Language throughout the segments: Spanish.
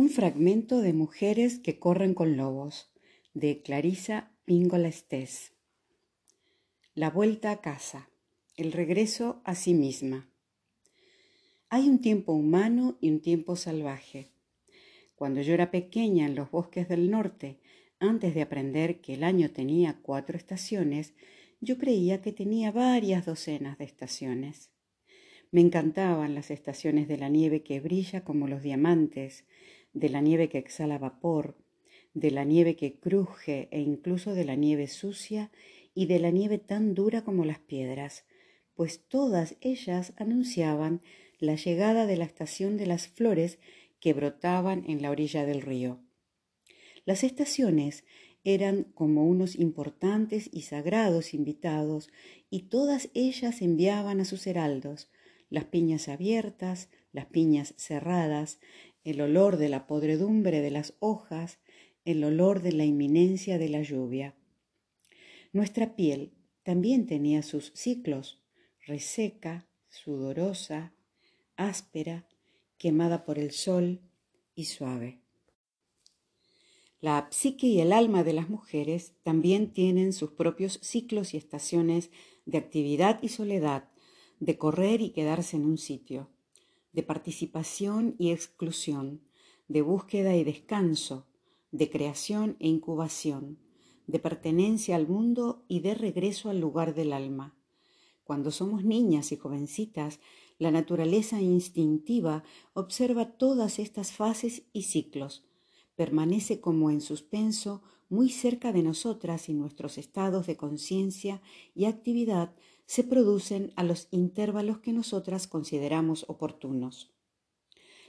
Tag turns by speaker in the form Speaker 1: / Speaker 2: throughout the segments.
Speaker 1: Un fragmento de Mujeres que corren con lobos, de Clarisa Píngola Estés. La vuelta a casa, el regreso a sí misma. Hay un tiempo humano y un tiempo salvaje. Cuando yo era pequeña en los bosques del norte, antes de aprender que el año tenía cuatro estaciones, yo creía que tenía varias docenas de estaciones. Me encantaban las estaciones de la nieve que brilla como los diamantes, de la nieve que exhala vapor, de la nieve que cruje e incluso de la nieve sucia y de la nieve tan dura como las piedras, pues todas ellas anunciaban la llegada de la estación de las flores que brotaban en la orilla del río. Las estaciones eran como unos importantes y sagrados invitados, y todas ellas enviaban a sus heraldos, las piñas abiertas, las piñas cerradas, el olor de la podredumbre de las hojas, el olor de la inminencia de la lluvia. Nuestra piel también tenía sus ciclos, reseca, sudorosa, áspera, quemada por el sol y suave. La psique y el alma de las mujeres también tienen sus propios ciclos y estaciones de actividad y soledad, de correr y quedarse en un sitio de participación y exclusión, de búsqueda y descanso, de creación e incubación, de pertenencia al mundo y de regreso al lugar del alma. Cuando somos niñas y jovencitas, la naturaleza instintiva observa todas estas fases y ciclos, permanece como en suspenso muy cerca de nosotras y nuestros estados de conciencia y actividad se producen a los intervalos que nosotras consideramos oportunos.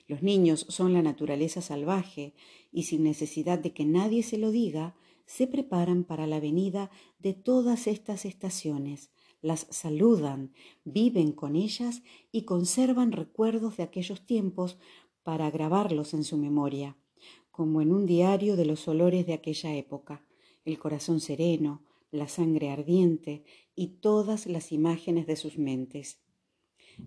Speaker 1: Los niños son la naturaleza salvaje y sin necesidad de que nadie se lo diga, se preparan para la venida de todas estas estaciones, las saludan, viven con ellas y conservan recuerdos de aquellos tiempos para grabarlos en su memoria, como en un diario de los olores de aquella época, el corazón sereno, la sangre ardiente y todas las imágenes de sus mentes.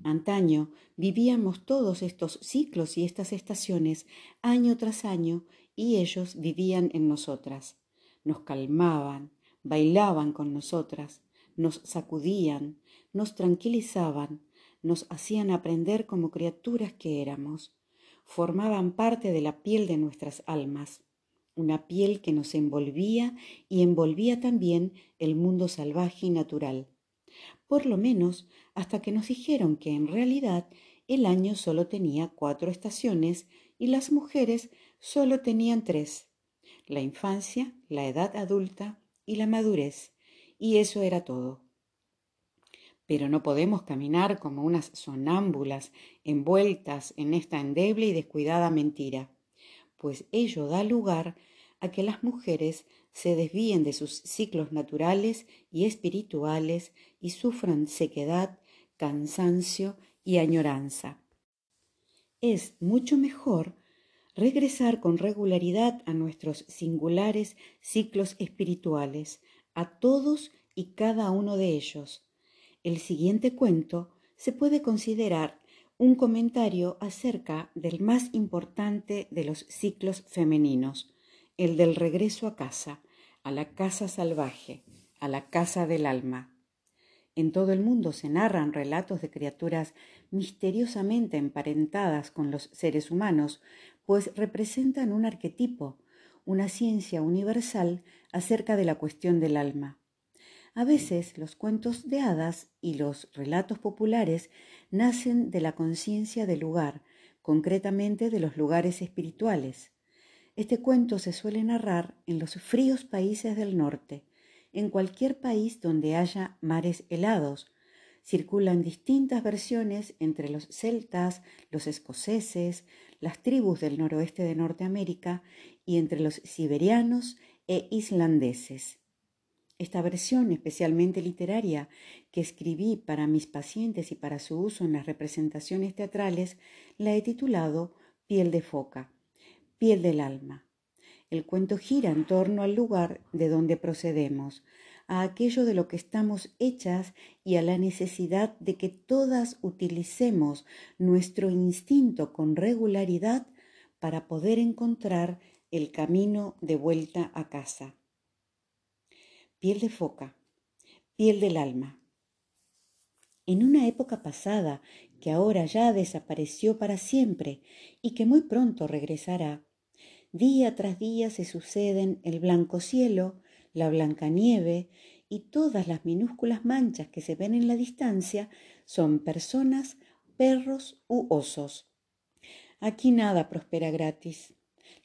Speaker 1: Antaño vivíamos todos estos ciclos y estas estaciones año tras año y ellos vivían en nosotras. Nos calmaban, bailaban con nosotras, nos sacudían, nos tranquilizaban, nos hacían aprender como criaturas que éramos, formaban parte de la piel de nuestras almas una piel que nos envolvía y envolvía también el mundo salvaje y natural, por lo menos hasta que nos dijeron que en realidad el año solo tenía cuatro estaciones y las mujeres solo tenían tres, la infancia, la edad adulta y la madurez, y eso era todo. Pero no podemos caminar como unas sonámbulas envueltas en esta endeble y descuidada mentira pues ello da lugar a que las mujeres se desvíen de sus ciclos naturales y espirituales y sufran sequedad, cansancio y añoranza. Es mucho mejor regresar con regularidad a nuestros singulares ciclos espirituales, a todos y cada uno de ellos. El siguiente cuento se puede considerar un comentario acerca del más importante de los ciclos femeninos, el del regreso a casa, a la casa salvaje, a la casa del alma. En todo el mundo se narran relatos de criaturas misteriosamente emparentadas con los seres humanos, pues representan un arquetipo, una ciencia universal acerca de la cuestión del alma. A veces los cuentos de hadas y los relatos populares nacen de la conciencia del lugar, concretamente de los lugares espirituales. Este cuento se suele narrar en los fríos países del norte, en cualquier país donde haya mares helados. Circulan distintas versiones entre los celtas, los escoceses, las tribus del noroeste de Norteamérica y entre los siberianos e islandeses. Esta versión especialmente literaria que escribí para mis pacientes y para su uso en las representaciones teatrales la he titulado Piel de foca, piel del alma. El cuento gira en torno al lugar de donde procedemos, a aquello de lo que estamos hechas y a la necesidad de que todas utilicemos nuestro instinto con regularidad para poder encontrar el camino de vuelta a casa. Piel de foca, piel del alma. En una época pasada, que ahora ya desapareció para siempre y que muy pronto regresará, día tras día se suceden el blanco cielo, la blanca nieve y todas las minúsculas manchas que se ven en la distancia son personas, perros u osos. Aquí nada prospera gratis.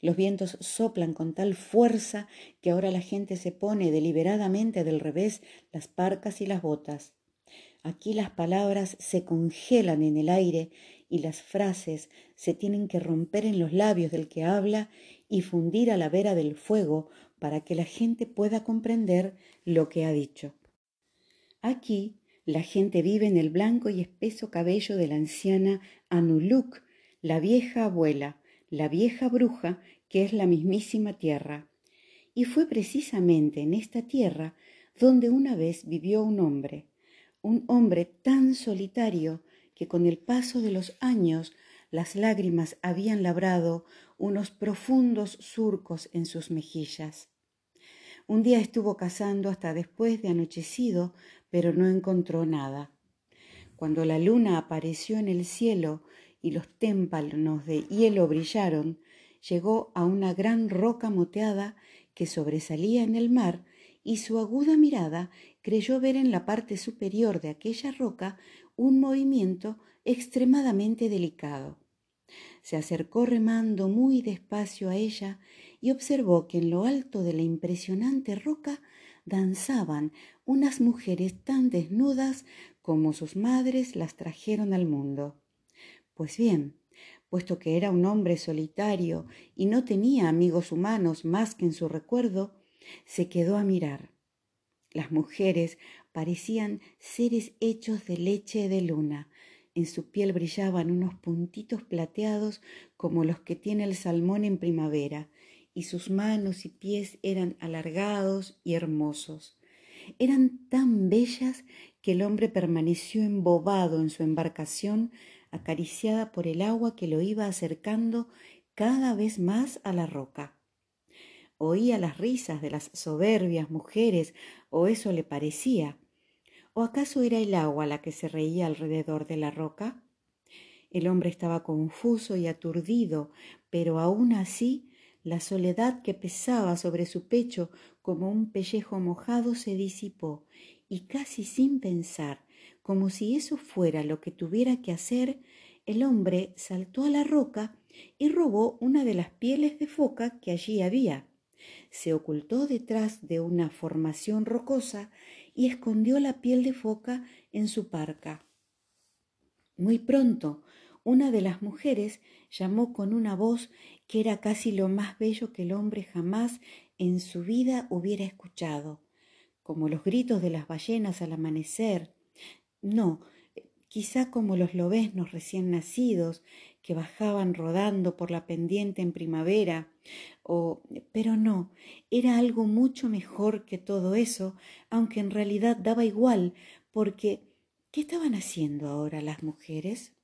Speaker 1: Los vientos soplan con tal fuerza que ahora la gente se pone deliberadamente del revés las parcas y las botas. Aquí las palabras se congelan en el aire y las frases se tienen que romper en los labios del que habla y fundir a la vera del fuego para que la gente pueda comprender lo que ha dicho. Aquí la gente vive en el blanco y espeso cabello de la anciana Anuluk, la vieja abuela, la vieja bruja que es la mismísima tierra. Y fue precisamente en esta tierra donde una vez vivió un hombre, un hombre tan solitario que con el paso de los años las lágrimas habían labrado unos profundos surcos en sus mejillas. Un día estuvo cazando hasta después de anochecido, pero no encontró nada. Cuando la luna apareció en el cielo y los témpanos de hielo brillaron, llegó a una gran roca moteada que sobresalía en el mar y su aguda mirada creyó ver en la parte superior de aquella roca un movimiento extremadamente delicado. Se acercó remando muy despacio a ella y observó que en lo alto de la impresionante roca danzaban unas mujeres tan desnudas como sus madres las trajeron al mundo. Pues bien, puesto que era un hombre solitario y no tenía amigos humanos más que en su recuerdo, se quedó a mirar. Las mujeres parecían seres hechos de leche de luna. En su piel brillaban unos puntitos plateados como los que tiene el salmón en primavera, y sus manos y pies eran alargados y hermosos. Eran tan bellas que el hombre permaneció embobado en su embarcación, acariciada por el agua que lo iba acercando cada vez más a la roca. Oía las risas de las soberbias mujeres, o eso le parecía. ¿O acaso era el agua la que se reía alrededor de la roca? El hombre estaba confuso y aturdido, pero aún así la soledad que pesaba sobre su pecho como un pellejo mojado se disipó y casi sin pensar, como si eso fuera lo que tuviera que hacer, el hombre saltó a la roca y robó una de las pieles de foca que allí había. Se ocultó detrás de una formación rocosa y escondió la piel de foca en su parca. Muy pronto, una de las mujeres llamó con una voz que era casi lo más bello que el hombre jamás en su vida hubiera escuchado, como los gritos de las ballenas al amanecer. No, quizá como los lobeznos recién nacidos que bajaban rodando por la pendiente en primavera, o pero no, era algo mucho mejor que todo eso, aunque en realidad daba igual, porque ¿qué estaban haciendo ahora las mujeres?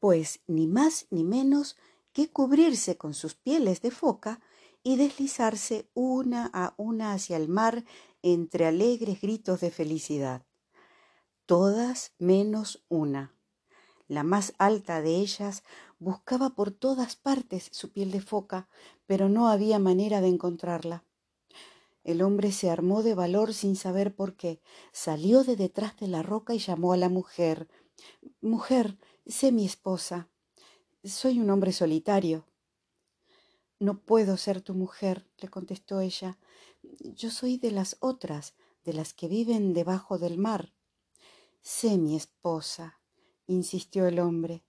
Speaker 1: Pues ni más ni menos que cubrirse con sus pieles de foca y deslizarse una a una hacia el mar entre alegres gritos de felicidad. Todas menos una. La más alta de ellas buscaba por todas partes su piel de foca, pero no había manera de encontrarla. El hombre se armó de valor sin saber por qué. Salió de detrás de la roca y llamó a la mujer. Mujer, sé mi esposa. Soy un hombre solitario. No puedo ser tu mujer, le contestó ella. Yo soy de las otras, de las que viven debajo del mar. Sé mi esposa, insistió el hombre.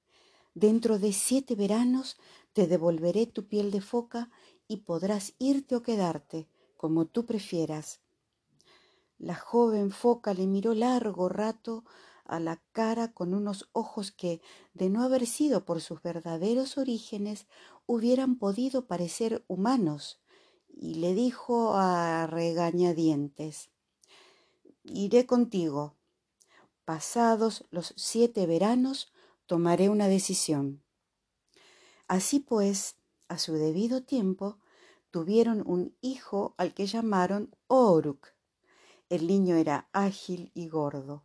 Speaker 1: Dentro de siete veranos te devolveré tu piel de foca y podrás irte o quedarte, como tú prefieras. La joven foca le miró largo rato a la cara con unos ojos que, de no haber sido por sus verdaderos orígenes, hubieran podido parecer humanos, y le dijo a regañadientes Iré contigo. Pasados los siete veranos tomaré una decisión. Así pues, a su debido tiempo, tuvieron un hijo al que llamaron Oruk. El niño era ágil y gordo.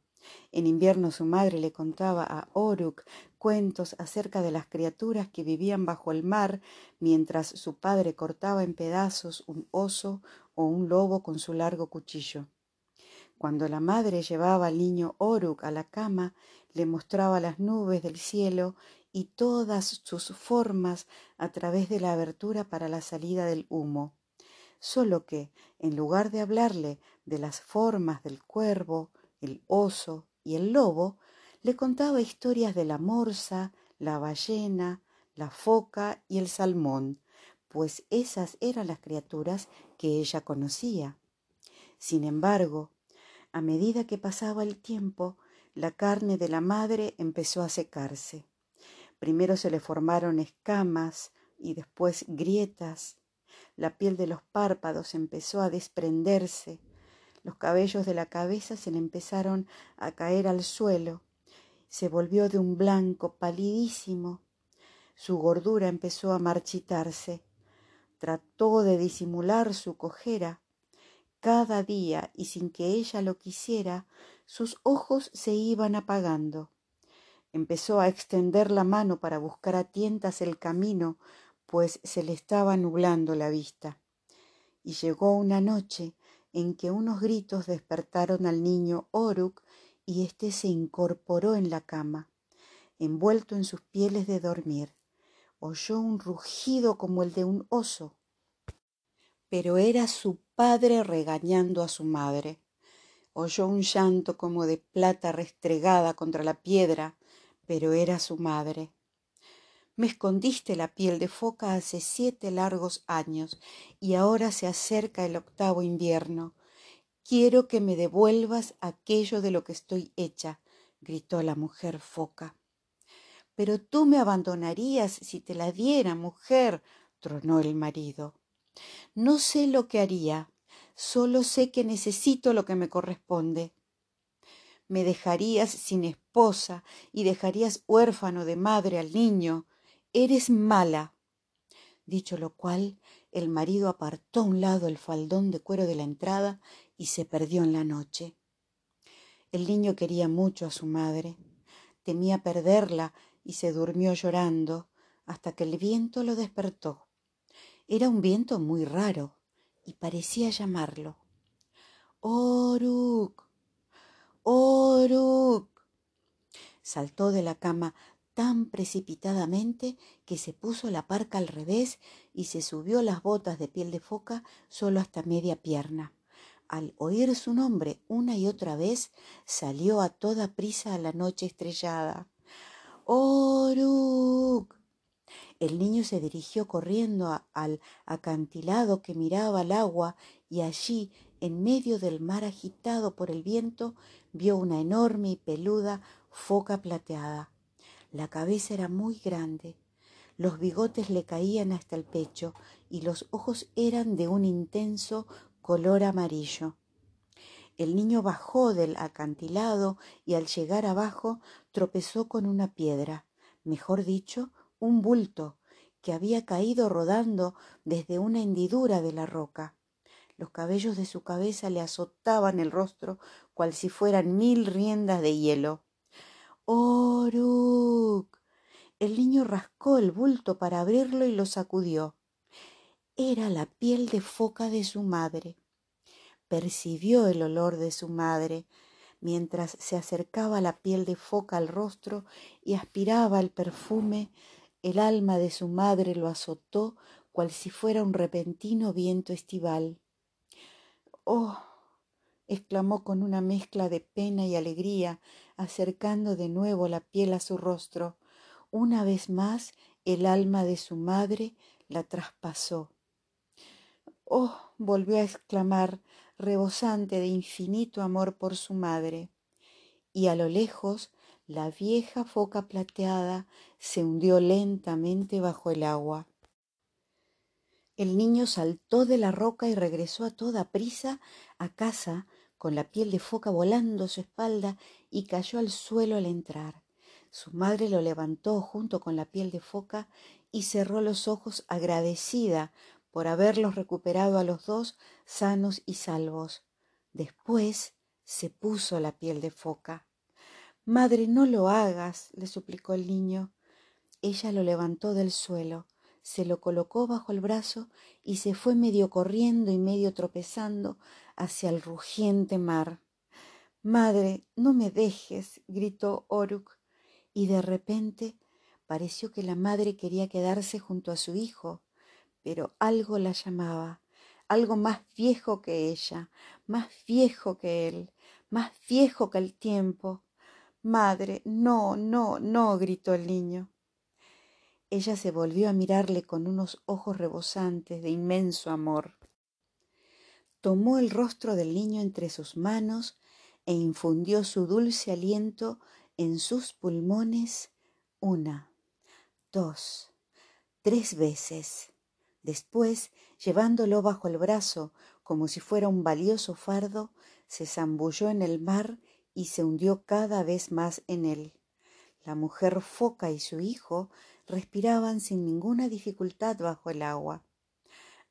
Speaker 1: En invierno su madre le contaba a Oruk cuentos acerca de las criaturas que vivían bajo el mar mientras su padre cortaba en pedazos un oso o un lobo con su largo cuchillo. Cuando la madre llevaba al niño Oruk a la cama, le mostraba las nubes del cielo y todas sus formas a través de la abertura para la salida del humo. Solo que, en lugar de hablarle de las formas del cuervo, el oso y el lobo, le contaba historias de la morsa, la ballena, la foca y el salmón, pues esas eran las criaturas que ella conocía. Sin embargo, a medida que pasaba el tiempo, la carne de la madre empezó a secarse. Primero se le formaron escamas y después grietas. La piel de los párpados empezó a desprenderse. Los cabellos de la cabeza se le empezaron a caer al suelo. Se volvió de un blanco palidísimo. Su gordura empezó a marchitarse. Trató de disimular su cojera. Cada día, y sin que ella lo quisiera, sus ojos se iban apagando. Empezó a extender la mano para buscar a tientas el camino, pues se le estaba nublando la vista. Y llegó una noche en que unos gritos despertaron al niño Oruk y éste se incorporó en la cama, envuelto en sus pieles de dormir. Oyó un rugido como el de un oso, pero era su padre regañando a su madre. Oyó un llanto como de plata restregada contra la piedra, pero era su madre. Me escondiste la piel de foca hace siete largos años y ahora se acerca el octavo invierno. Quiero que me devuelvas aquello de lo que estoy hecha, gritó la mujer foca. Pero tú me abandonarías si te la diera, mujer, tronó el marido. No sé lo que haría, solo sé que necesito lo que me corresponde me dejarías sin esposa y dejarías huérfano de madre al niño eres mala. Dicho lo cual, el marido apartó a un lado el faldón de cuero de la entrada y se perdió en la noche. El niño quería mucho a su madre, temía perderla y se durmió llorando hasta que el viento lo despertó. Era un viento muy raro y parecía llamarlo. Oruk, Oruk. Saltó de la cama tan precipitadamente que se puso la parca al revés y se subió las botas de piel de foca solo hasta media pierna. Al oír su nombre una y otra vez, salió a toda prisa a la noche estrellada. ¡Oruk! El niño se dirigió corriendo al acantilado que miraba al agua y allí, en medio del mar agitado por el viento, vio una enorme y peluda foca plateada. La cabeza era muy grande, los bigotes le caían hasta el pecho y los ojos eran de un intenso color amarillo. El niño bajó del acantilado y al llegar abajo tropezó con una piedra, mejor dicho, un bulto, que había caído rodando desde una hendidura de la roca. Los cabellos de su cabeza le azotaban el rostro cual si fueran mil riendas de hielo. Oruk. El niño rascó el bulto para abrirlo y lo sacudió. Era la piel de foca de su madre. Percibió el olor de su madre mientras se acercaba la piel de foca al rostro y aspiraba el perfume. El alma de su madre lo azotó cual si fuera un repentino viento estival. Oh, exclamó con una mezcla de pena y alegría, acercando de nuevo la piel a su rostro. Una vez más el alma de su madre la traspasó. Oh, volvió a exclamar, rebosante de infinito amor por su madre. Y a lo lejos la vieja foca plateada se hundió lentamente bajo el agua. El niño saltó de la roca y regresó a toda prisa a casa con la piel de foca volando su espalda y cayó al suelo al entrar. Su madre lo levantó junto con la piel de foca y cerró los ojos agradecida por haberlos recuperado a los dos sanos y salvos. Después se puso la piel de foca. Madre, no lo hagas, le suplicó el niño. Ella lo levantó del suelo, se lo colocó bajo el brazo y se fue medio corriendo y medio tropezando hacia el rugiente mar. Madre, no me dejes, gritó Oruk, y de repente pareció que la madre quería quedarse junto a su hijo, pero algo la llamaba, algo más viejo que ella, más viejo que él, más viejo que el tiempo. Madre, no, no, no, gritó el niño. Ella se volvió a mirarle con unos ojos rebosantes de inmenso amor. Tomó el rostro del niño entre sus manos e infundió su dulce aliento en sus pulmones una, dos, tres veces. Después, llevándolo bajo el brazo como si fuera un valioso fardo, se zambulló en el mar y se hundió cada vez más en él. La mujer foca y su hijo respiraban sin ninguna dificultad bajo el agua.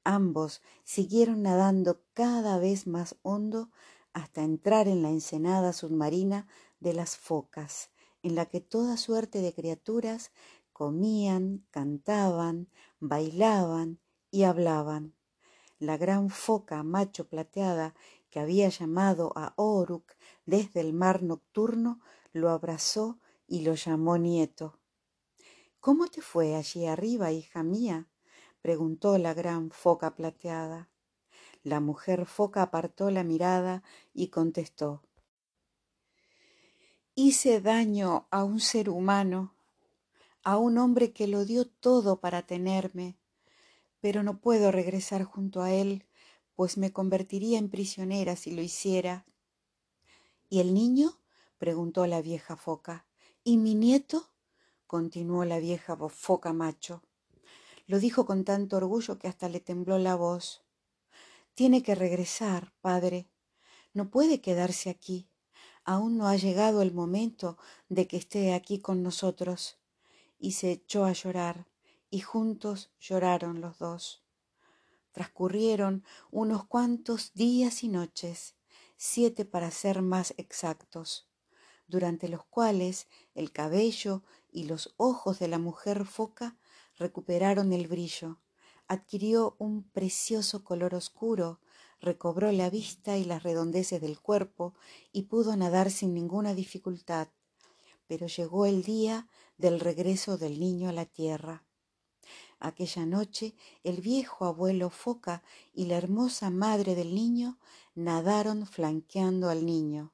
Speaker 1: Ambos siguieron nadando cada vez más hondo hasta entrar en la ensenada submarina de las focas, en la que toda suerte de criaturas comían, cantaban, bailaban y hablaban. La gran foca macho plateada que había llamado a Oruk desde el mar nocturno lo abrazó y lo llamó nieto. ¿Cómo te fue allí arriba, hija mía? preguntó la gran foca plateada. La mujer foca apartó la mirada y contestó Hice daño a un ser humano, a un hombre que lo dio todo para tenerme, pero no puedo regresar junto a él, pues me convertiría en prisionera si lo hiciera. ¿Y el niño? preguntó la vieja foca. ¿Y mi nieto? continuó la vieja foca macho. Lo dijo con tanto orgullo que hasta le tembló la voz. Tiene que regresar, padre. No puede quedarse aquí. Aún no ha llegado el momento de que esté aquí con nosotros. Y se echó a llorar, y juntos lloraron los dos. Transcurrieron unos cuantos días y noches, siete para ser más exactos, durante los cuales el cabello y los ojos de la mujer foca recuperaron el brillo, adquirió un precioso color oscuro, recobró la vista y las redondeces del cuerpo y pudo nadar sin ninguna dificultad. Pero llegó el día del regreso del niño a la tierra. Aquella noche el viejo abuelo foca y la hermosa madre del niño nadaron flanqueando al niño.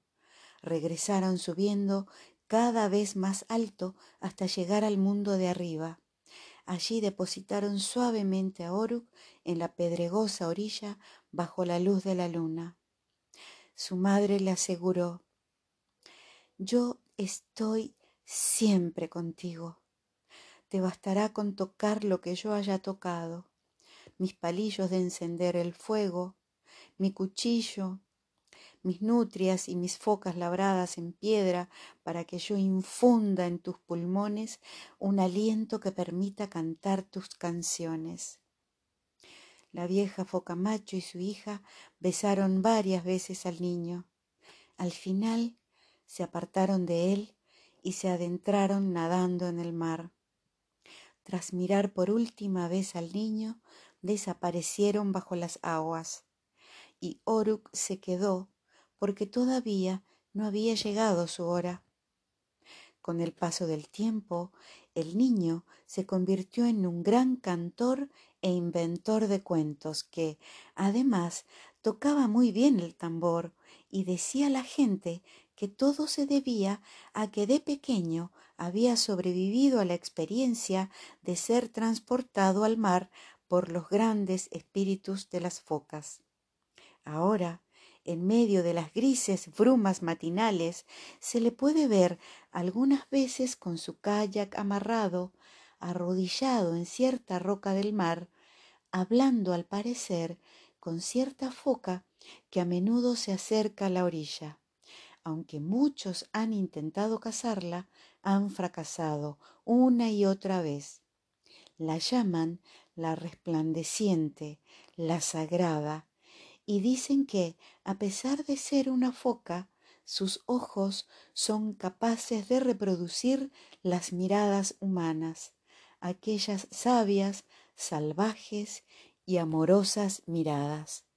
Speaker 1: Regresaron subiendo cada vez más alto hasta llegar al mundo de arriba. Allí depositaron suavemente a Oruk en la pedregosa orilla bajo la luz de la luna. Su madre le aseguró, Yo estoy siempre contigo. Te bastará con tocar lo que yo haya tocado, mis palillos de encender el fuego, mi cuchillo, mis nutrias y mis focas labradas en piedra para que yo infunda en tus pulmones un aliento que permita cantar tus canciones. La vieja foca macho y su hija besaron varias veces al niño. Al final se apartaron de él y se adentraron nadando en el mar. Tras mirar por última vez al niño, desaparecieron bajo las aguas, y Oruk se quedó porque todavía no había llegado su hora. Con el paso del tiempo, el niño se convirtió en un gran cantor e inventor de cuentos que, además, tocaba muy bien el tambor y decía a la gente que todo se debía a que de pequeño había sobrevivido a la experiencia de ser transportado al mar por los grandes espíritus de las focas. Ahora, en medio de las grises brumas matinales, se le puede ver algunas veces con su kayak amarrado, arrodillado en cierta roca del mar, hablando al parecer con cierta foca que a menudo se acerca a la orilla. Aunque muchos han intentado cazarla, han fracasado una y otra vez. La llaman la resplandeciente, la sagrada, y dicen que, a pesar de ser una foca, sus ojos son capaces de reproducir las miradas humanas, aquellas sabias, salvajes y amorosas miradas.